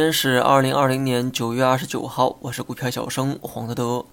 今天是二零二零年九月二十九号，我是股票小生黄德德。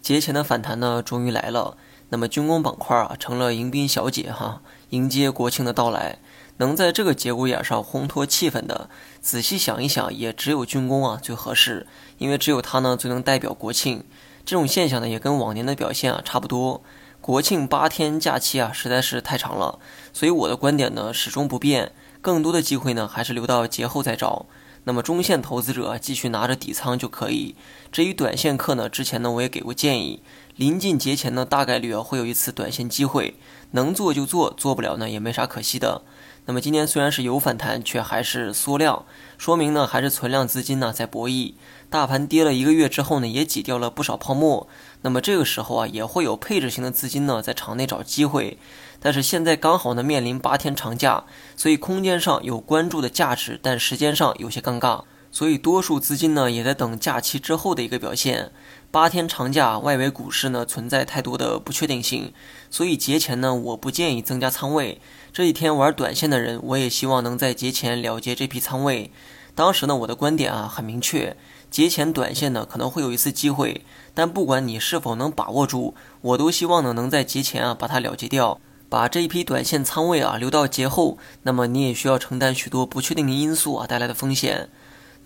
节前的反弹呢，终于来了。那么军工板块啊，成了迎宾小姐哈，迎接国庆的到来。能在这个节骨眼上烘托气氛的，仔细想一想，也只有军工啊最合适，因为只有它呢最能代表国庆。这种现象呢，也跟往年的表现啊差不多。国庆八天假期啊，实在是太长了，所以我的观点呢始终不变，更多的机会呢还是留到节后再找。那么中线投资者继续拿着底仓就可以。至于短线客呢，之前呢我也给过建议，临近节前呢大概率啊会有一次短线机会，能做就做，做不了呢也没啥可惜的。那么今天虽然是有反弹，却还是缩量，说明呢还是存量资金呢在博弈。大盘跌了一个月之后呢，也挤掉了不少泡沫。那么这个时候啊，也会有配置型的资金呢在场内找机会。但是现在刚好呢面临八天长假，所以空间上有关注的价值，但时间上有些尴尬。所以多数资金呢也在等假期之后的一个表现。八天长假，外围股市呢存在太多的不确定性，所以节前呢我不建议增加仓位。这几天玩短线的人，我也希望能在节前了结这批仓位。当时呢，我的观点啊很明确，节前短线呢可能会有一次机会，但不管你是否能把握住，我都希望呢能在节前啊把它了结掉，把这一批短线仓位啊留到节后。那么你也需要承担许多不确定的因素啊带来的风险。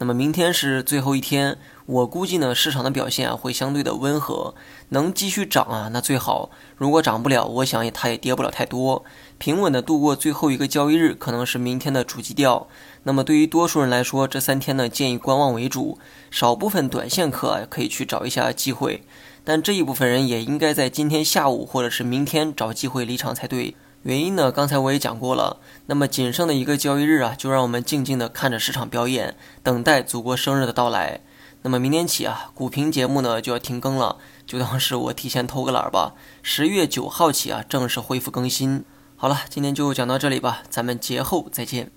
那么明天是最后一天，我估计呢市场的表现啊会相对的温和，能继续涨啊那最好。如果涨不了，我想也它也跌不了太多，平稳的度过最后一个交易日可能是明天的主基调。那么对于多数人来说，这三天呢建议观望为主，少部分短线客啊可以去找一下机会，但这一部分人也应该在今天下午或者是明天找机会离场才对。原因呢？刚才我也讲过了。那么仅剩的一个交易日啊，就让我们静静地看着市场表演，等待祖国生日的到来。那么明天起啊，股评节目呢就要停更了，就当是我提前偷个懒儿吧。十月九号起啊，正式恢复更新。好了，今天就讲到这里吧，咱们节后再见。